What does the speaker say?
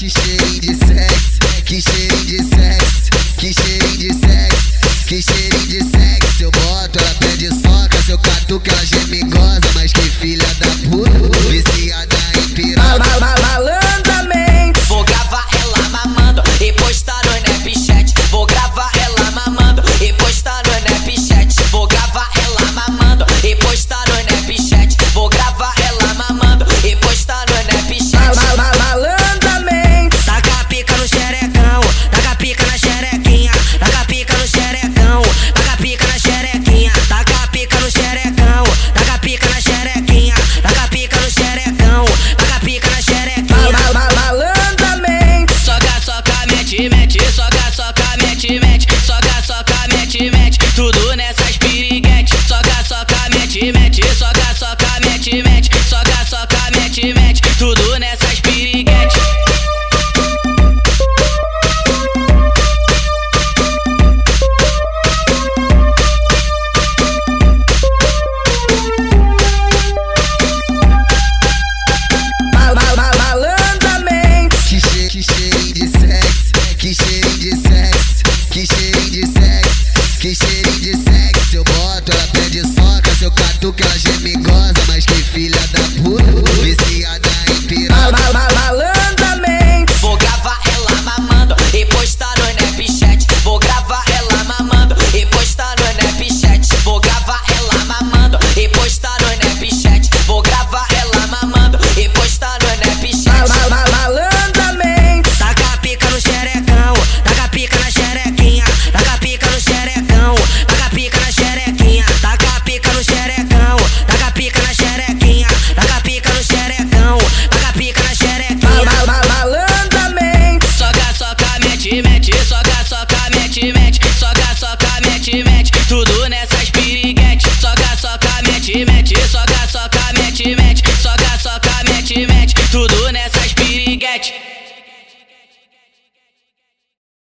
Que cheiro de sexo, que cheiro de sexo, que cheiro de sexo, que cheiro de sexo. Eu boto, ela pede soca, seu catuca, ela gemigosa, mas que filha da puta. mete, mete, soca, soca, mete, mete, tudo nessas piriguete, soca, soca, mete, mete.